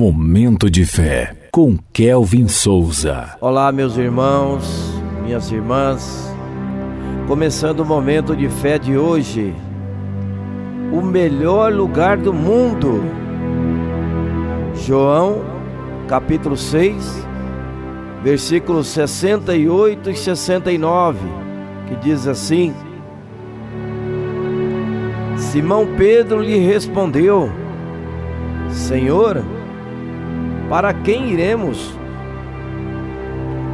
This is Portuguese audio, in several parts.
Momento de fé com Kelvin Souza. Olá, meus irmãos, minhas irmãs. Começando o momento de fé de hoje. O melhor lugar do mundo. João, capítulo 6, versículos 68 e 69, que diz assim: Simão Pedro lhe respondeu: Senhor, para quem iremos?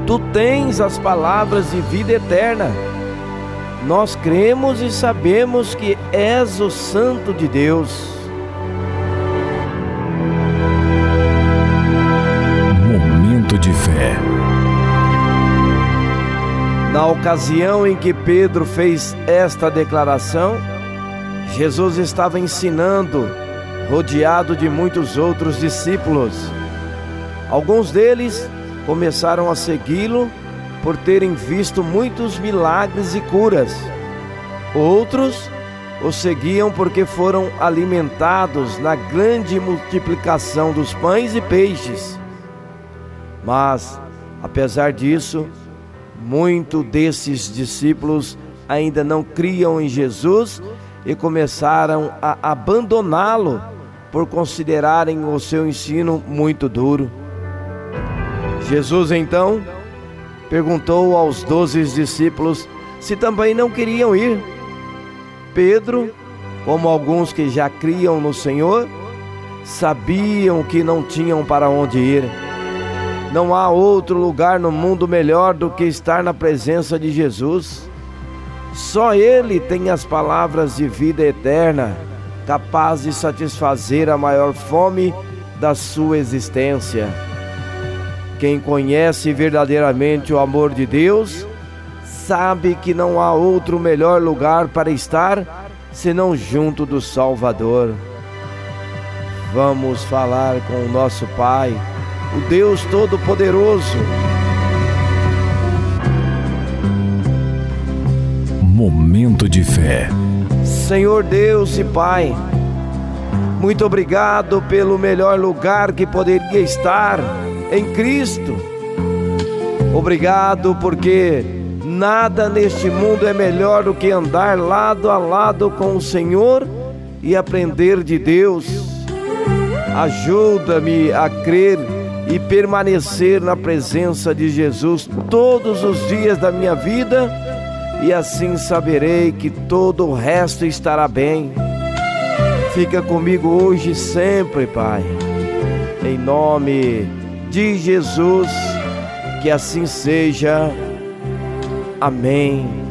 Tu tens as palavras de vida eterna. Nós cremos e sabemos que és o Santo de Deus. Momento de fé. Na ocasião em que Pedro fez esta declaração, Jesus estava ensinando, rodeado de muitos outros discípulos. Alguns deles começaram a segui-lo por terem visto muitos milagres e curas. Outros o seguiam porque foram alimentados na grande multiplicação dos pães e peixes. Mas, apesar disso, muito desses discípulos ainda não criam em Jesus e começaram a abandoná-lo por considerarem o seu ensino muito duro. Jesus então perguntou aos doze discípulos se também não queriam ir. Pedro, como alguns que já criam no Senhor, sabiam que não tinham para onde ir. Não há outro lugar no mundo melhor do que estar na presença de Jesus. Só Ele tem as palavras de vida eterna, capaz de satisfazer a maior fome da sua existência. Quem conhece verdadeiramente o amor de Deus, sabe que não há outro melhor lugar para estar senão junto do Salvador. Vamos falar com o nosso Pai, o Deus Todo-Poderoso. Momento de fé. Senhor Deus e Pai, muito obrigado pelo melhor lugar que poderia estar em Cristo. Obrigado porque nada neste mundo é melhor do que andar lado a lado com o Senhor e aprender de Deus. Ajuda-me a crer e permanecer na presença de Jesus todos os dias da minha vida, e assim saberei que todo o resto estará bem. Fica comigo hoje e sempre, Pai. Em nome de Jesus, que assim seja. Amém